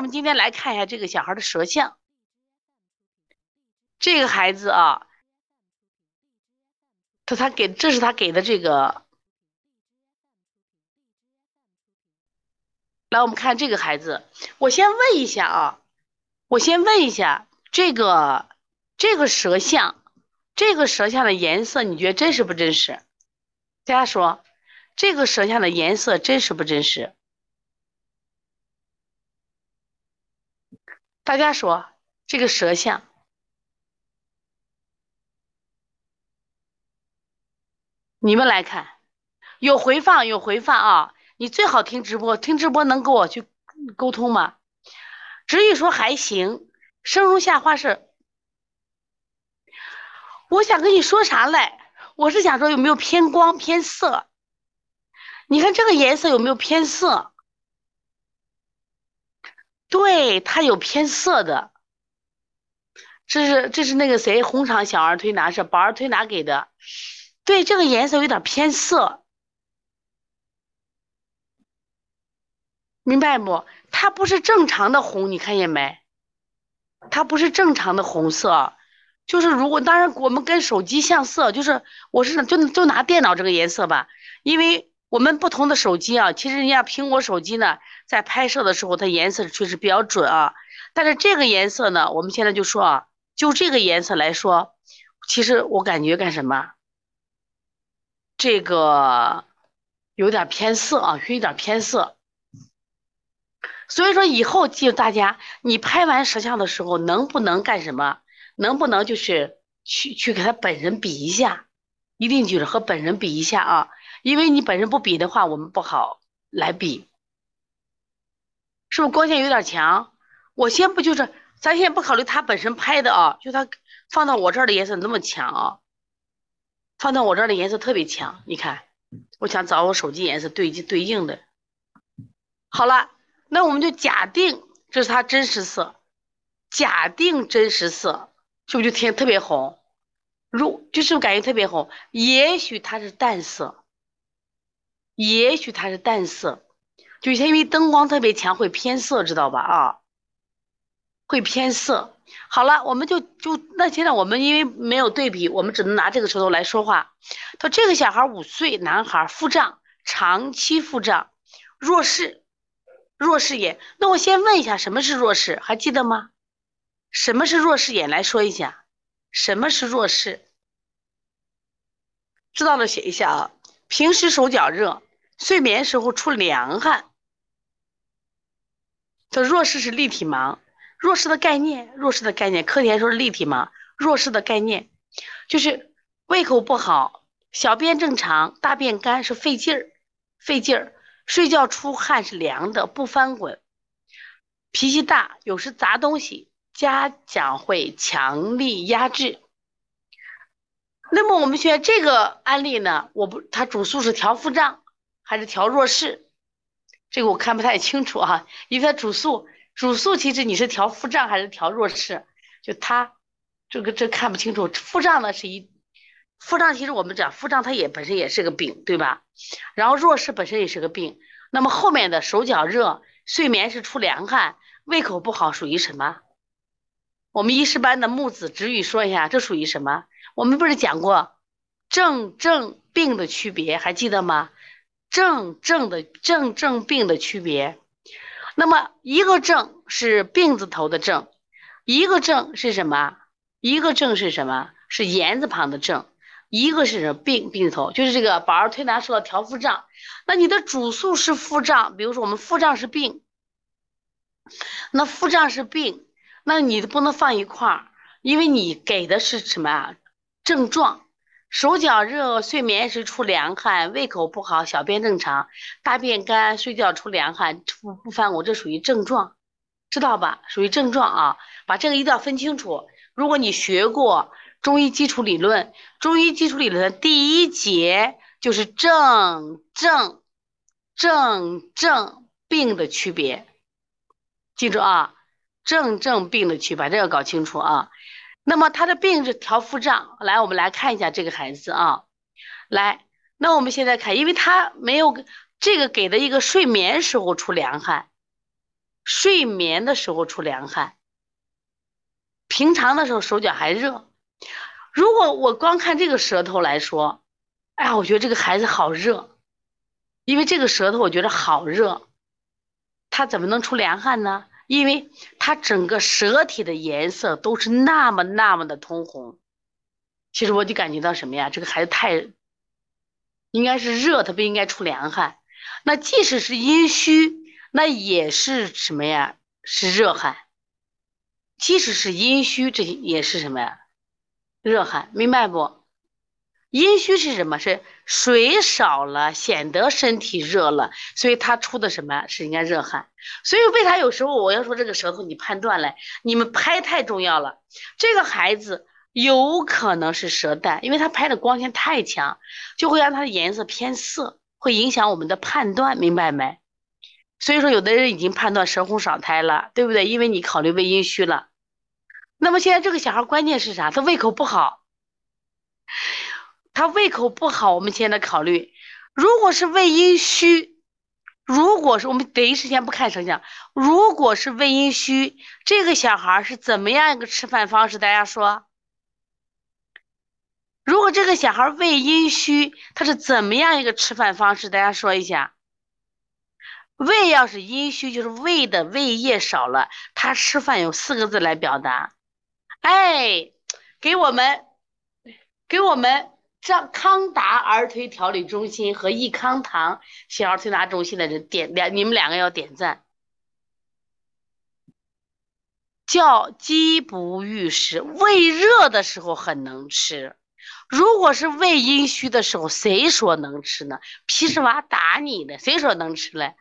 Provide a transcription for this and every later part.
我们今天来看一下这个小孩的舌象。这个孩子啊，他他给这是他给的这个。来，我们看这个孩子，我先问一下啊，我先问一下这个这个舌象，这个舌象的颜色，你觉得真实不真实？大家说，这个舌象的颜色真实不真实？大家说，这个舌象，你们来看，有回放，有回放啊！你最好听直播，听直播能跟我去沟通吗？直语说还行，声如夏花是。我想跟你说啥嘞？我是想说有没有偏光偏色？你看这个颜色有没有偏色？对，它有偏色的。这是这是那个谁，红场小儿推拿是宝儿推拿给的。对，这个颜色有点偏色，明白不？它不是正常的红，你看见没？它不是正常的红色，就是如果当然我们跟手机相色，就是我是就就拿电脑这个颜色吧，因为。我们不同的手机啊，其实人家苹果手机呢，在拍摄的时候，它颜色确实比较准啊。但是这个颜色呢，我们现在就说啊，就这个颜色来说，其实我感觉干什么？这个有点偏色啊，有点偏色。所以说以后记住大家，你拍完摄像的时候，能不能干什么？能不能就是去去给他本人比一下？一定就是和本人比一下啊。因为你本身不比的话，我们不好来比，是不是光线有点强？我先不就是，咱先不考虑他本身拍的啊，就他放到我这儿的颜色那么强啊，放到我这儿的颜色特别强。你看，我想找我手机颜色对对应的。好了，那我们就假定这是它真实色，假定真实色，是不是就天特别红？如就是感觉特别红，也许它是淡色。也许它是淡色，就因为灯光特别强会偏色，知道吧？啊，会偏色。好了，我们就就那现在我们因为没有对比，我们只能拿这个舌头来说话。他这个小孩五岁，男孩，腹胀，长期腹胀，弱视，弱视眼。那我先问一下，什么是弱视？还记得吗？什么是弱视眼？来说一下，什么是弱视？知道的写一下啊。平时手脚热。睡眠时候出凉汗，这弱视是立体盲。弱视的概念，弱势的概念，课前说是立体盲。弱视的概念就是胃口不好，小便正常，大便干是费劲儿，费劲儿。睡觉出汗是凉的，不翻滚。脾气大，有时砸东西，家长会强力压制。那么我们学这个案例呢，我不，它主诉是调腹胀。还是调弱视，这个我看不太清楚啊。因为它主诉主诉，其实你是调腹胀还是调弱视？就它这个这看不清楚。腹胀呢是一腹胀，其实我们讲腹胀它也本身也是个病，对吧？然后弱视本身也是个病。那么后面的手脚热、睡眠是出凉汗、胃口不好，属于什么？我们医师班的木子直语说一下，这属于什么？我们不是讲过症症病的区别，还记得吗？症症的症症病的区别，那么一个症是病字头的症，一个症是什么？一个症是什么？是言字旁的症，一个是什么病病字头，就是这个宝儿推拿说的调腹胀。那你的主诉是腹胀，比如说我们腹胀是病，那腹胀是病，那你不能放一块儿，因为你给的是什么啊？症状。手脚热，睡眠时出凉汗，胃口不好，小便正常，大便干，睡觉出凉汗，不不翻我，这属于症状，知道吧？属于症状啊，把这个一定要分清楚。如果你学过中医基础理论，中医基础理论第一节就是症症症症病的区别，记住啊，症症病的区，把这个搞清楚啊。那么他的病是调腹胀，来，我们来看一下这个孩子啊，来，那我们现在看，因为他没有这个给的一个睡眠时候出凉汗，睡眠的时候出凉汗，平常的时候手脚还热。如果我光看这个舌头来说，哎呀，我觉得这个孩子好热，因为这个舌头我觉得好热，他怎么能出凉汗呢？因为他整个舌体的颜色都是那么那么的通红。其实我就感觉到什么呀？这个孩子太应该是热，他不应该出凉汗。那即使是阴虚，那也是什么呀？是热汗。即使是阴虚，这也是什么呀？热汗，明白不？阴虚是什么？是水少了，显得身体热了，所以他出的什么是应该热汗。所以为啥有时候我要说这个舌头你判断嘞？你们拍太重要了。这个孩子有可能是舌淡，因为他拍的光线太强，就会让他的颜色偏色。会影响我们的判断，明白没？所以说，有的人已经判断舌红少苔了，对不对？因为你考虑胃阴虚了。那么现在这个小孩关键是啥？他胃口不好，他胃口不好。我们现在考虑，如果是胃阴虚，如果是我们第一时间不看舌象，如果是胃阴虚，这个小孩是怎么样一个吃饭方式？大家说？如果这个小孩胃阴虚，他是怎么样一个吃饭方式？大家说一下。胃要是阴虚，就是胃的胃液少了，他吃饭有四个字来表达。哎，给我们，给我们上康达儿推调理中心和益康堂小儿推拿中心的人点两，你们两个要点赞。叫饥不欲食，胃热的时候很能吃。如果是胃阴虚的时候，谁说能吃呢？皮实娃打你的，谁说能吃嘞？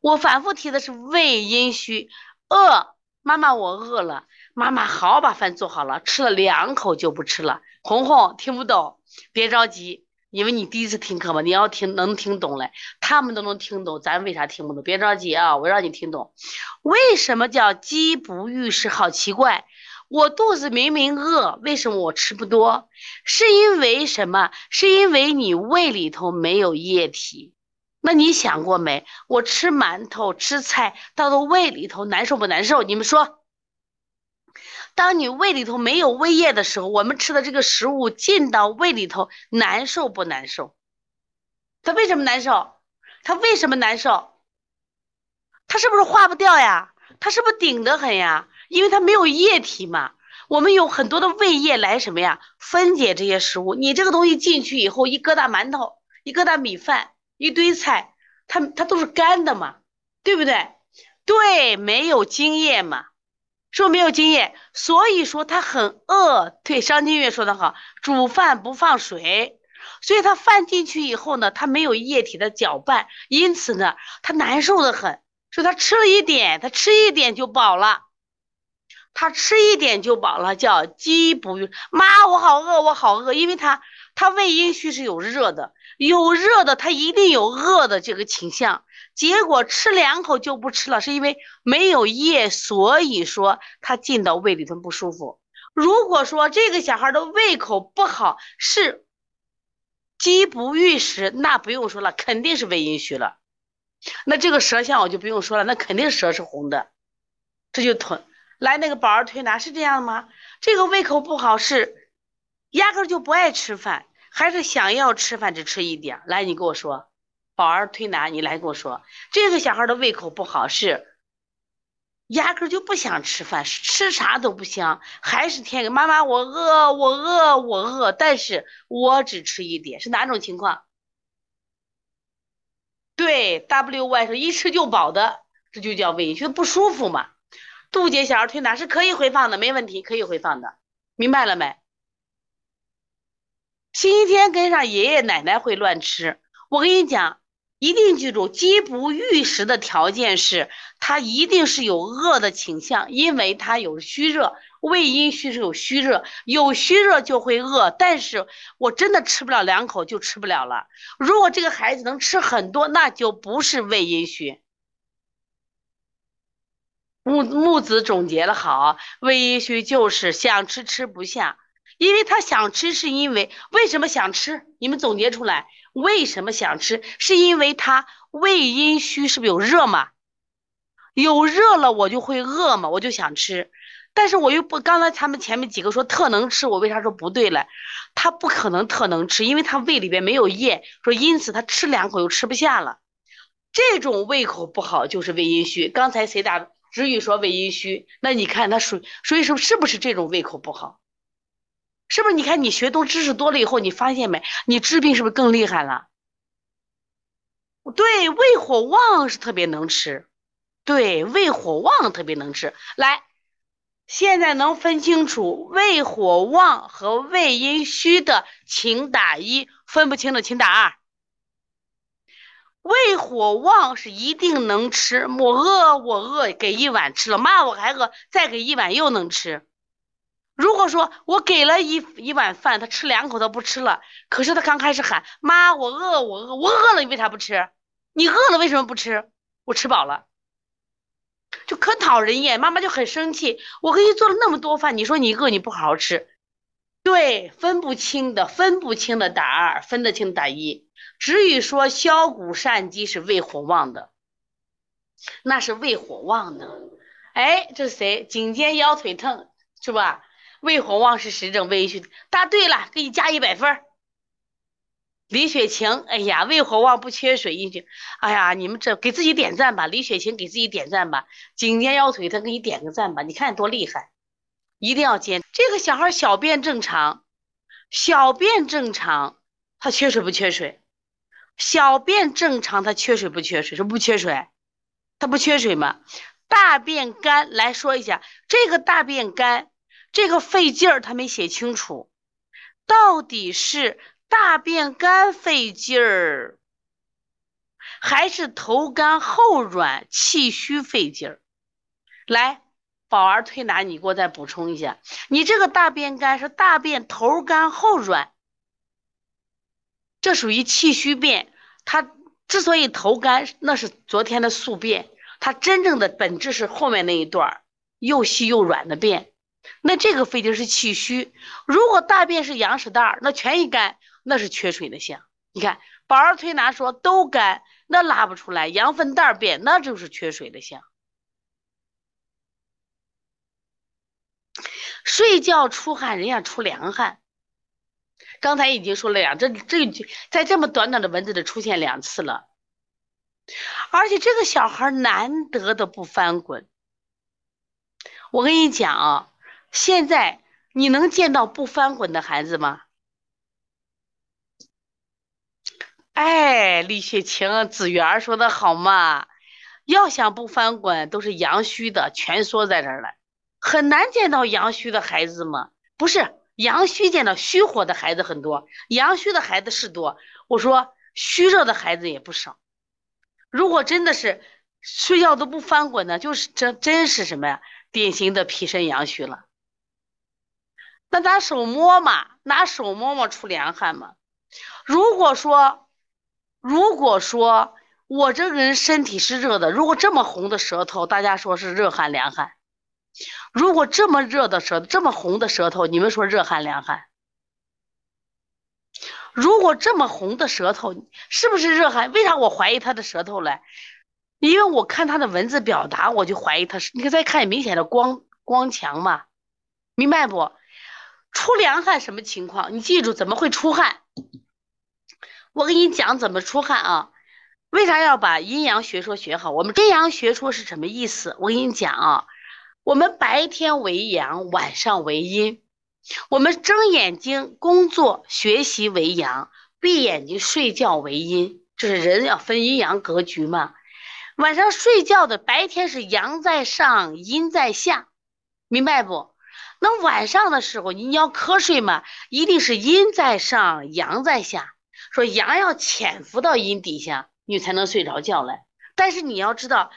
我反复提的是胃阴虚，饿，妈妈我饿了，妈妈好把饭做好了，吃了两口就不吃了。红红听不懂，别着急，因为你第一次听课嘛，你要听能听懂嘞，他们都能听懂，咱为啥听不懂？别着急啊，我让你听懂，为什么叫饥不欲食？好奇怪。我肚子明明饿，为什么我吃不多？是因为什么？是因为你胃里头没有液体。那你想过没？我吃馒头、吃菜，到了胃里头难受不难受？你们说，当你胃里头没有胃液的时候，我们吃的这个食物进到胃里头难受不难受？它为什么难受？它为什么难受？它是不是化不掉呀？它是不是顶得很呀？因为它没有液体嘛，我们有很多的胃液来什么呀？分解这些食物。你这个东西进去以后，一疙瘩馒头，一疙瘩米饭，一堆菜，它它都是干的嘛，对不对？对，没有津液嘛，是不没有经验？所以说他很饿。对，商金月说的好，煮饭不放水，所以他饭进去以后呢，他没有液体的搅拌，因此呢，他难受的很。所以它吃了一点，他吃一点就饱了。他吃一点就饱了，叫饥不。妈，我好饿，我好饿，因为他他胃阴虚是有热的，有热的他一定有饿的这个倾向。结果吃两口就不吃了，是因为没有液，所以说他进到胃里头不舒服。如果说这个小孩的胃口不好，是饥不欲食，那不用说了，肯定是胃阴虚了。那这个舌象我就不用说了，那肯定舌是红的，这就吞。来那个宝儿推拿是这样吗？这个胃口不好是压根就不爱吃饭，还是想要吃饭只吃一点？来，你给我说，宝儿推拿，你来跟我说，这个小孩的胃口不好是压根就不想吃饭，吃啥都不香，还是天个妈妈我饿我饿我饿，但是我只吃一点，是哪种情况？对，W Y 说一吃就饱的，这就叫胃虚不舒服嘛。杜姐小儿推拿是可以回放的，没问题，可以回放的，明白了没？星期天跟上爷爷奶奶会乱吃，我跟你讲，一定记住，饥不欲食的条件是，他一定是有饿的倾向，因为他有虚热，胃阴虚是有虚热，有虚热就会饿，但是我真的吃不了两口就吃不了了。如果这个孩子能吃很多，那就不是胃阴虚。木木子总结的好，胃阴虚就是想吃吃不下，因为他想吃，是因为为什么想吃？你们总结出来，为什么想吃？是因为他胃阴虚，是不是有热嘛？有热了我就会饿嘛，我就想吃。但是我又不，刚才他们前面几个说特能吃，我为啥说不对了？他不可能特能吃，因为他胃里边没有液，说因此他吃两口又吃不下了。这种胃口不好就是胃阴虚。刚才谁打？子宇说胃阴虚，那你看他属属于什么？是不是这种胃口不好？是不是？你看你学东知识多了以后，你发现没？你治病是不是更厉害了？对，胃火旺是特别能吃。对，胃火旺特别能吃。来。现在能分清楚胃火旺和胃阴虚的，请打一；分不清的，请打二。胃火旺是一定能吃，我饿我饿，给一碗吃了，妈我还饿，再给一碗又能吃。如果说我给了一一碗饭，他吃两口他不吃了，可是他刚开始喊妈我饿我饿我饿了，你为啥不吃？你饿了为什么不吃？我吃饱了。就可讨人厌，妈妈就很生气。我给你做了那么多饭，你说你饿，你不好好吃。对，分不清的，分不清的打二，分得清打一。至于说消谷善饥是胃火旺的，那是胃火旺的。哎，这是谁？颈肩腰腿疼是吧？胃火旺是实证胃虚。答对了，给你加一百分。李雪晴，哎呀，胃火旺不缺水，阴虚。哎呀，你们这给自己点赞吧，李雪晴给自己点赞吧，颈肩腰腿疼给你点个赞吧，你看多厉害，一定要坚。这个小孩小便正常，小便正常，他缺水不缺水？小便正常，他缺水不缺水？说不缺水，他不缺水吗？大便干，来说一下这个大便干，这个费劲儿，他没写清楚，到底是？大便干费劲儿，还是头干后软气虚费劲儿？来，宝儿推拿，你给我再补充一下，你这个大便干是大便头干后软，这属于气虚便。它之所以头干，那是昨天的宿便，它真正的本质是后面那一段又细又软的便。那这个费劲是气虚。如果大便是羊屎蛋儿，那全一干。那是缺水的象，你看宝儿推拿说都干，那拉不出来，羊粪蛋儿便，那就是缺水的象。睡觉出汗，人家出凉汗。刚才已经说了两，这这在这么短短的文字里出现两次了，而且这个小孩难得的不翻滚。我跟你讲啊，现在你能见到不翻滚的孩子吗？哎，李雪晴、子媛说的好嘛，要想不翻滚，都是阳虚的蜷缩在这儿了，很难见到阳虚的孩子吗？不是阳虚见到虚火的孩子很多，阳虚的孩子是多。我说虚热的孩子也不少。如果真的是睡觉都不翻滚的，就是这真是什么呀？典型的脾肾阳虚了。那拿手摸嘛，拿手摸摸出凉汗嘛。如果说。如果说我这个人身体是热的，如果这么红的舌头，大家说是热汗凉汗；如果这么热的舌，这么红的舌头，你们说热汗凉汗？如果这么红的舌头，是不是热汗？为啥我怀疑他的舌头嘞？因为我看他的文字表达，我就怀疑他是。你再看明显的光光强嘛，明白不？出凉汗什么情况？你记住，怎么会出汗？我给你讲怎么出汗啊？为啥要把阴阳学说学好？我们阴阳学说是什么意思？我给你讲啊，我们白天为阳，晚上为阴。我们睁眼睛工作学习为阳，闭眼睛睡觉为阴。就是人要分阴阳格局嘛。晚上睡觉的，白天是阳在上，阴在下，明白不？那晚上的时候你要瞌睡嘛，一定是阴在上，阳在下。说阳要潜伏到阴底下，你才能睡着觉来。但是你要知道，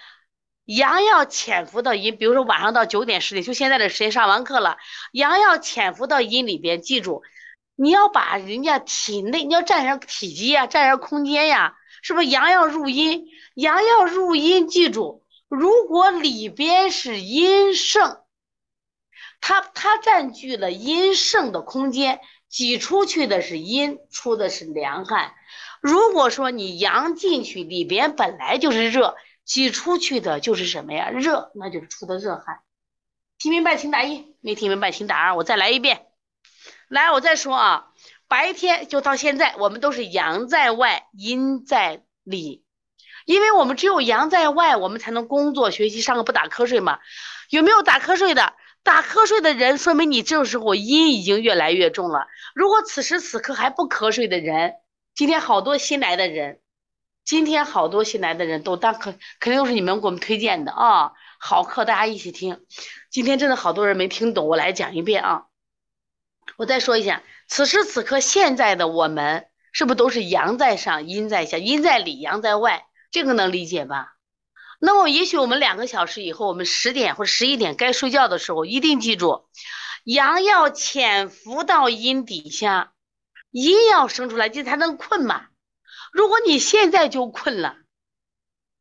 阳要潜伏到阴，比如说晚上到九点十点，就现在的时间上完课了，阳要潜伏到阴里边。记住，你要把人家体内，你要占上体积呀，占上空间呀，是不是？阳要入阴，阳要入阴。记住，如果里边是阴盛，它它占据了阴盛的空间。挤出去的是阴，出的是凉汗。如果说你阳进去，里边本来就是热，挤出去的就是什么呀？热，那就是出的热汗。听明白请打一，没听明白请打二。我再来一遍，来，我再说啊。白天就到现在，我们都是阳在外，阴在里，因为我们只有阳在外，我们才能工作、学习、上课不打瞌睡嘛。有没有打瞌睡的？打瞌睡的人，说明你这个时候阴已经越来越重了。如果此时此刻还不瞌睡的人，今天好多新来的人，今天好多新来的人都当可肯定都是你们给我们推荐的啊，好课大家一起听。今天真的好多人没听懂，我来讲一遍啊。我再说一下，此时此刻现在的我们是不是都是阳在上，阴在下，阴在里，阳在外？这个能理解吧？那么也许我们两个小时以后，我们十点或十一点该睡觉的时候，一定记住，阳要潜伏到阴底下。阴要生出来，就才能困嘛。如果你现在就困了，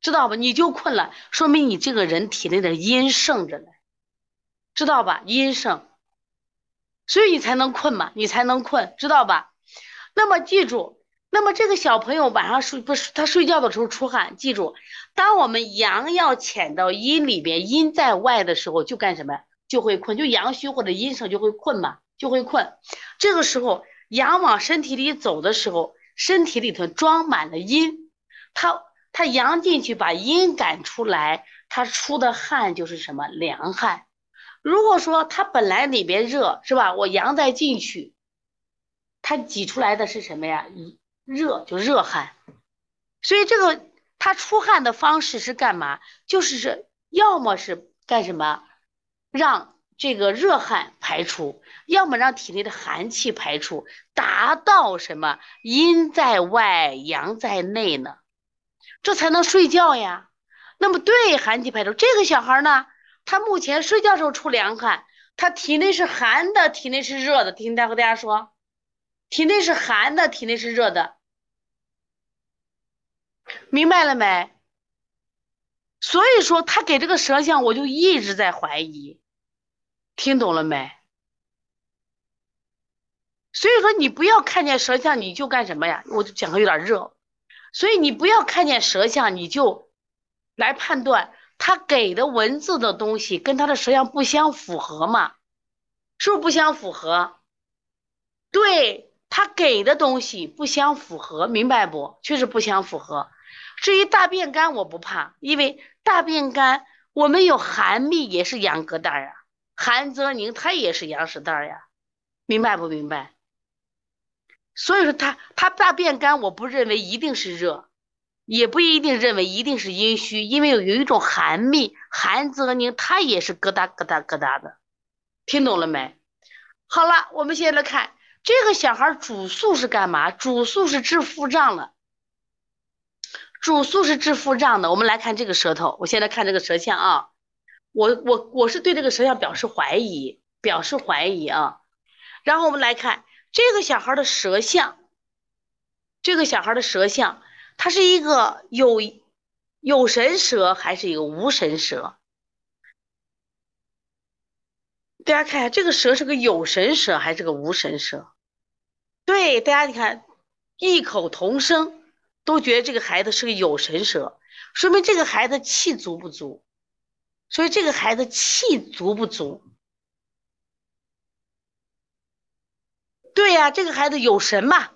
知道吧？你就困了，说明你这个人体内的阴盛着呢，知道吧？阴盛，所以你才能困嘛，你才能困，知道吧？那么记住，那么这个小朋友晚上睡不是他睡觉的时候出汗，记住，当我们阳要潜到阴里边，阴在外的时候，就干什么？就会困，就阳虚或者阴盛就会困嘛，就会困。这个时候。阳往身体里走的时候，身体里头装满了阴，它它阳进去把阴赶出来，它出的汗就是什么凉汗。如果说它本来里边热是吧，我阳再进去，它挤出来的是什么呀？热就热汗。所以这个他出汗的方式是干嘛？就是是要么是干什么，让这个热汗排出。要么让体内的寒气排出，达到什么阴在外，阳在内呢？这才能睡觉呀。那么对寒气排出，这个小孩呢，他目前睡觉时候出凉汗，他体内是寒的，体内是热的。听大和大家说，体内是寒的，体内是热的，明白了没？所以说他给这个舌象，我就一直在怀疑，听懂了没？所以说你不要看见舌象你就干什么呀？我讲个有点热，所以你不要看见舌象你就来判断他给的文字的东西跟他的舌象不相符合嘛？是不是不相符合？对他给的东西不相符合，明白不？确实不相符合。至于大便干我不怕，因为大便干我们有寒秘也是阳疙瘩呀，寒则凝它也是阳实蛋呀，明白不明白？所以说他他大便干，我不认为一定是热，也不一定认为一定是阴虚，因为有有一种寒秘，寒则凝，它也是疙瘩疙瘩疙瘩的，听懂了没？好了，我们现在来看这个小孩主诉是干嘛？主诉是治腹胀的，主诉是治腹胀的。我们来看这个舌头，我现在看这个舌象啊，我我我是对这个舌象表示怀疑，表示怀疑啊，然后我们来看。这个小孩的舌象，这个小孩的舌象，它是一个有有神舌还是一个无神舌？大家看一下，这个舌是个有神舌还是个无神舌？对，大家你看，异口同声都觉得这个孩子是个有神舌，说明这个孩子气足不足？所以这个孩子气足不足？对呀，这个孩子有神嘛？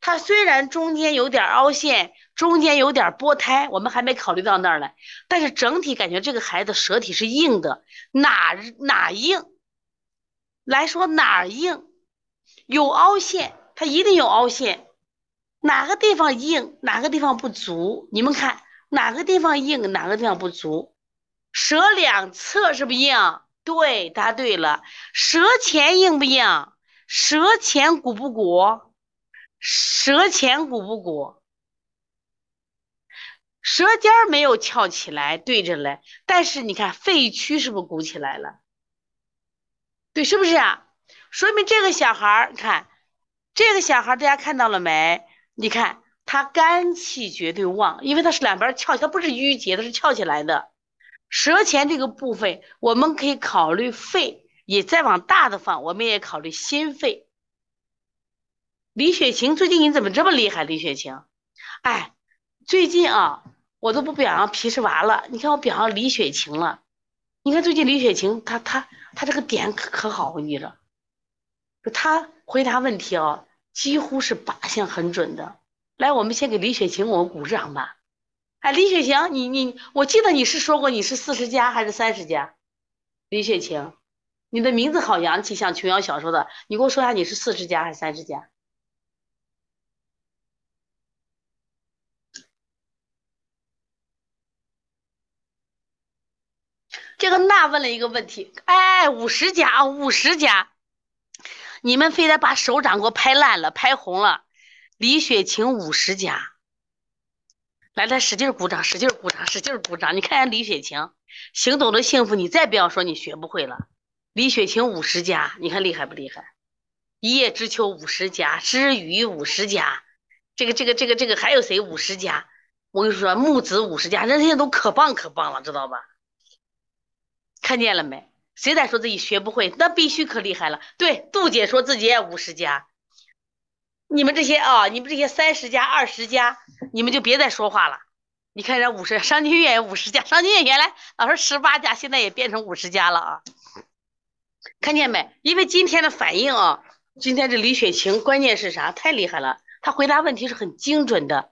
他虽然中间有点凹陷，中间有点波胎，我们还没考虑到那儿来。但是整体感觉这个孩子舌体是硬的，哪哪硬？来说哪硬？有凹陷，他一定有凹陷。哪个地方硬，哪个地方不足？你们看哪个地方硬，哪个地方不足？舌两侧是不是硬？对，答对了。舌前硬不硬？舌前鼓不鼓？舌前鼓不鼓？舌尖没有翘起来，对着嘞。但是你看肺区是不是鼓起来了？对，是不是啊？说明这个小孩儿，看这个小孩，大家看到了没？你看他肝气绝对旺，因为他是两边翘，他不是淤结，他是翘起来的。舌前这个部分，我们可以考虑肺。也再往大的放，我们也考虑心肺。李雪琴，最近你怎么这么厉害？李雪琴，哎，最近啊，我都不表扬皮实娃了，你看我表扬李雪琴了。你看最近李雪琴，她她她这个点可可好，我跟你说你说，她回答问题啊，几乎是靶向很准的。来，我们先给李雪琴我们鼓掌吧。哎，李雪琴，你你，我记得你是说过你是四十加还是三十加？李雪琴，你的名字好洋气，像琼瑶小说的。你给我说下你是四十加还是三十加？这个娜问了一个问题，哎，五十加，五十加，你们非得把手掌给我拍烂了，拍红了。李雪琴五十加，来来，使劲鼓掌，使劲鼓掌，使劲鼓掌。你看看李雪琴，行走的幸福，你再不要说你学不会了。李雪琴五十加，你看厉害不厉害？一叶知秋五十加，知雨五十加，这个这个这个这个还有谁五十加？我跟你说，木子五十加，人家都可棒可棒了，知道吧？看见了没？谁在说自己学不会？那必须可厉害了。对，杜姐说自己也五十加。你们这些啊，你们这些三十加、二十加，你们就别再说话了。你看人家五十，商金月也五十加，商金月原来老师十八加，现在也变成五十加了啊。看见没？因为今天的反应啊，今天这李雪琴关键是啥？太厉害了，她回答问题是很精准的。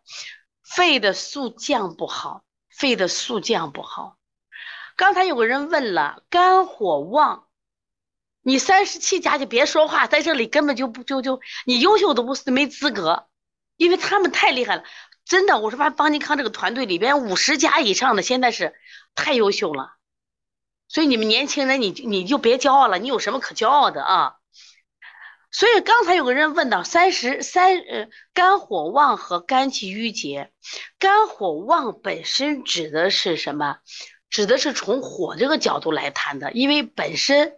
肺的速降不好，肺的速降不好。刚才有个人问了，肝火旺，你三十七加就别说话，在这里根本就不就就你优秀都不是没资格，因为他们太厉害了，真的，我说帮邦尼康这个团队里边五十加以上的现在是太优秀了，所以你们年轻人你你就别骄傲了，你有什么可骄傲的啊？所以刚才有个人问到三十三呃肝火旺和肝气郁结，肝火旺本身指的是什么？指的是从火这个角度来谈的，因为本身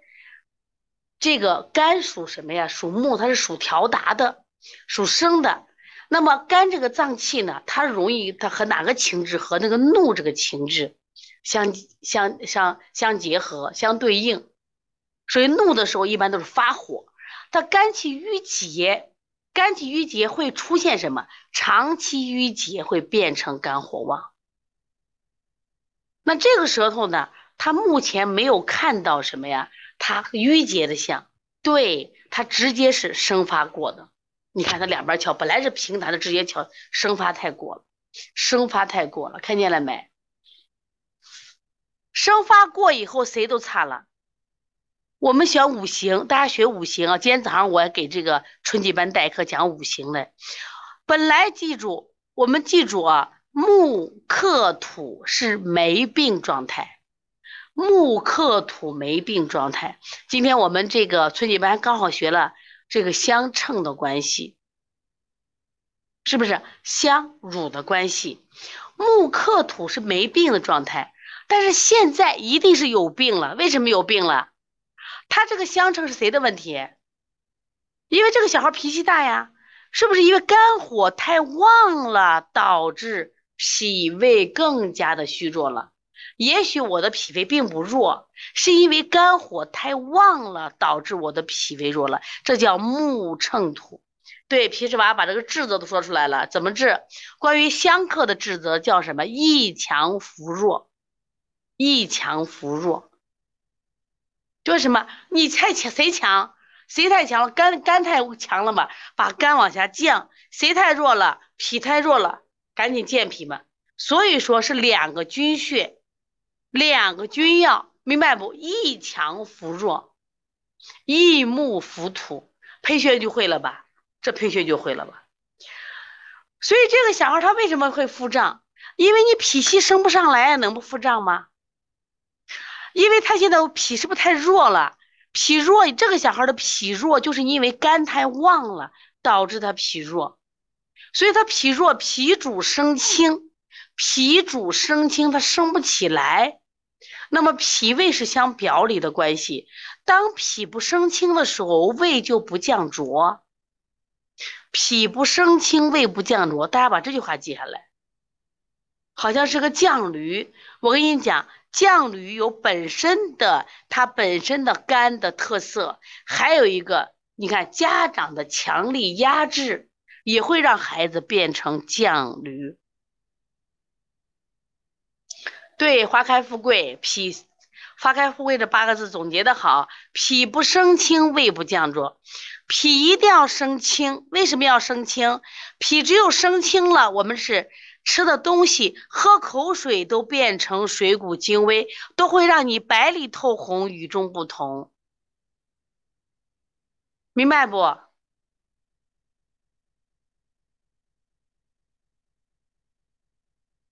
这个肝属什么呀？属木，它是属调达的，属生的。那么肝这个脏器呢，它容易它和哪个情志和那个怒这个情志相相相相结合、相对应。所以怒的时候一般都是发火。它肝气郁结，肝气郁结会出现什么？长期郁结会变成肝火旺。那这个舌头呢？他目前没有看到什么呀？它淤结的象，对，它直接是生发过的。你看它两边翘，本来是平坦的，直接翘，生发太过了，生发太过了，看见了没？生发过以后，谁都差了。我们选五行，大家学五行啊。今天早上我也给这个春季班代课讲五行嘞。本来记住，我们记住啊。木克土是没病状态，木克土没病状态。今天我们这个春季班刚好学了这个相称的关系，是不是相乳的关系？木克土是没病的状态，但是现在一定是有病了。为什么有病了？他这个相称是谁的问题？因为这个小孩脾气大呀，是不是因为肝火太旺了导致？脾胃更加的虚弱了，也许我的脾胃并不弱，是因为肝火太旺了，导致我的脾胃弱了。这叫木乘土。对，皮实娃把这个治则都说出来了，怎么治？关于相克的治则叫什么？易强扶弱，易强扶弱。就是什么？你太强，谁强？谁太强了？肝肝太强了嘛，把肝往下降。谁太弱了？脾太弱了。赶紧健脾嘛，所以说是两个军穴，两个君药，明白不？一强扶弱，一木扶土，配穴就会了吧？这配穴就会了吧？所以这个小孩他为什么会腹胀？因为你脾气升不上来，能不腹胀吗？因为他现在脾是不是太弱了？脾弱，这个小孩的脾弱，就是因为肝太旺了，导致他脾弱。所以他脾弱，脾主生清，脾主生清，他生不起来。那么脾胃是相表里的关系，当脾不生清的时候，胃就不降浊。脾不生清，胃不降浊，大家把这句话记下来。好像是个犟驴，我跟你讲，犟驴有本身的它本身的肝的特色，还有一个，你看家长的强力压制。也会让孩子变成犟驴。对，花开富贵，脾花开富贵这八个字总结的好，脾不生清，胃不降浊，脾一定要生清。为什么要生清？脾只有生清了，我们是吃的东西、喝口水都变成水谷精微，都会让你白里透红、与众不同，明白不？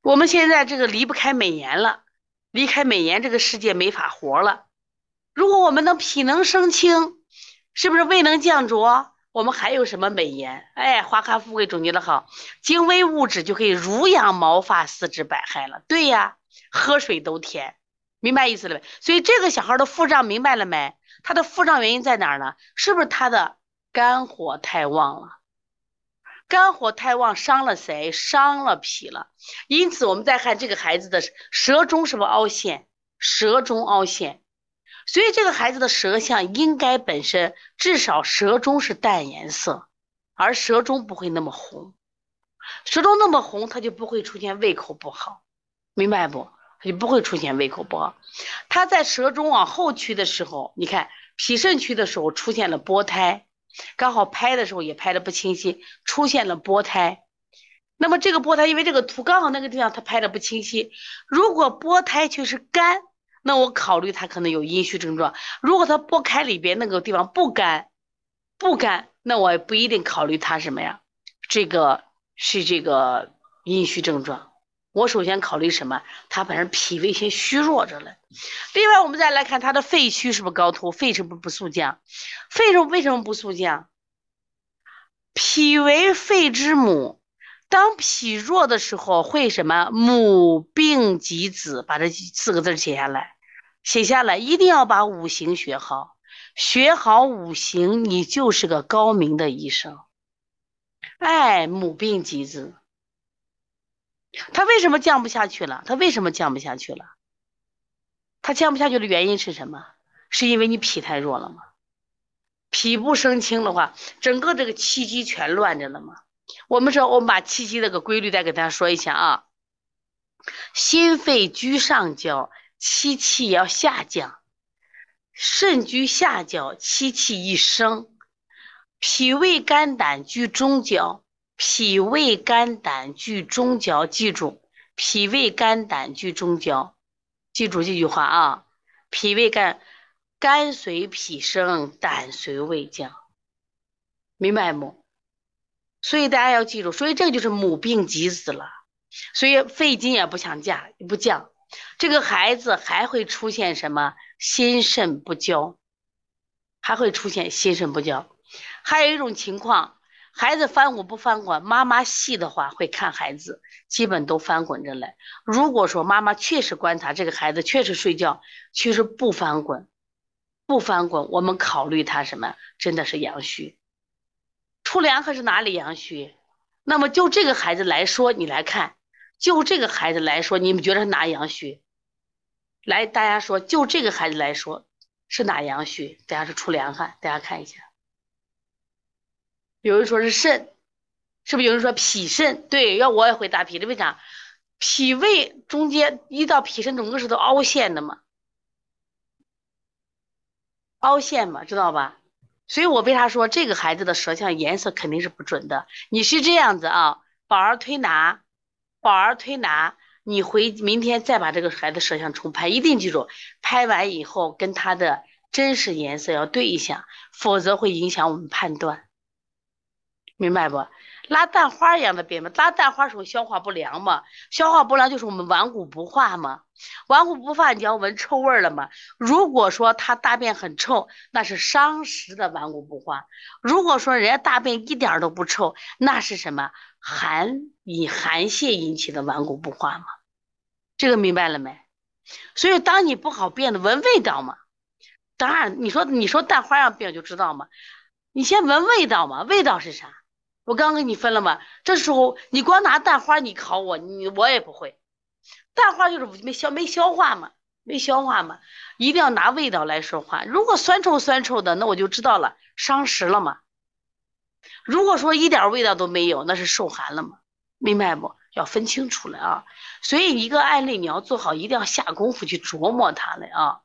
我们现在这个离不开美颜了，离开美颜这个世界没法活了。如果我们能脾能生清，是不是胃能降浊？我们还有什么美颜？哎，花开富贵总结的好，精微物质就可以濡养毛发、四肢百骸了。对呀，喝水都甜，明白意思了没？所以这个小孩的腹胀明白了没？他的腹胀原因在哪儿呢？是不是他的肝火太旺了？肝火太旺，伤了谁？伤了脾了。因此，我们再看这个孩子的舌中是不是凹陷？舌中凹陷，所以这个孩子的舌象应该本身至少舌中是淡颜色，而舌中不会那么红。舌中那么红，他就不会出现胃口不好，明白不？他就不会出现胃口不好。他在舌中往后屈的时候，你看脾肾区的时候出现了波胎。刚好拍的时候也拍的不清晰，出现了波胎。那么这个波胎，因为这个图刚好那个地方它拍的不清晰。如果波胎却是干，那我考虑它可能有阴虚症状。如果它剥开里边那个地方不干，不干，那我也不一定考虑它什么呀？这个是这个阴虚症状。我首先考虑什么？他本身脾胃先虚弱着了。另外，我们再来看他的肺虚是不是高突？肺是不是不肃降？肺是为什么不肃降？脾为肺之母，当脾弱的时候会什么？母病及子，把这四个字写下来，写下来，一定要把五行学好，学好五行，你就是个高明的医生。哎，母病及子。他为什么降不下去了？他为什么降不下去了？他降不下去的原因是什么？是因为你脾太弱了吗？脾不生清的话，整个这个气机全乱着了吗？我们说，我们把气机这个规律再给大家说一下啊。心肺居上焦，气气要下降；肾居下焦，气气一升；脾胃肝胆居中焦。脾胃肝胆俱中焦，记住，脾胃肝胆俱中焦，记住这句话啊。脾胃肝，肝随脾升，胆随胃降，明白不？所以大家要记住，所以这个就是母病及子了。所以肺经也不想降，不降，这个孩子还会出现什么？心肾不交，还会出现心肾不交。还有一种情况。孩子翻滚不翻滚？妈妈细的话会看孩子，基本都翻滚着来。如果说妈妈确实观察这个孩子确实睡觉，确实不翻滚，不翻滚，我们考虑他什么？真的是阳虚。出凉汗是哪里阳虚？那么就这个孩子来说，你来看，就这个孩子来说，你们觉得是哪阳虚？来，大家说，就这个孩子来说是哪阳虚？大家是出凉汗，大家看一下。有人说是肾，是不是有人说脾肾？对，要我也会答脾的，为啥？脾胃中间一到脾肾，整个是都凹陷的嘛，凹陷嘛，知道吧？所以我为啥说这个孩子的舌象颜色肯定是不准的？你是这样子啊，宝儿推拿，宝儿推拿，你回明天再把这个孩子舌象重拍，一定记住，拍完以后跟他的真实颜色要对一下，否则会影响我们判断。明白不？拉蛋花一样的便吗，拉蛋花时候消化不良嘛？消化不良就是我们顽固不化嘛？顽固不化，你要闻臭味了嘛？如果说他大便很臭，那是伤食的顽固不化；如果说人家大便一点都不臭，那是什么？寒以寒泄引起的顽固不化嘛？这个明白了没？所以当你不好便的，闻味道嘛？当然，你说你说蛋花样便就知道嘛？你先闻味道嘛？味道是啥？我刚给你分了吗，这时候你光拿蛋花你考我，你我也不会。蛋花就是没消没消化嘛，没消化嘛，一定要拿味道来说话。如果酸臭酸臭的，那我就知道了，伤食了嘛。如果说一点味道都没有，那是受寒了嘛，明白不？要分清楚了啊。所以一个案例你要做好，一定要下功夫去琢磨它了啊。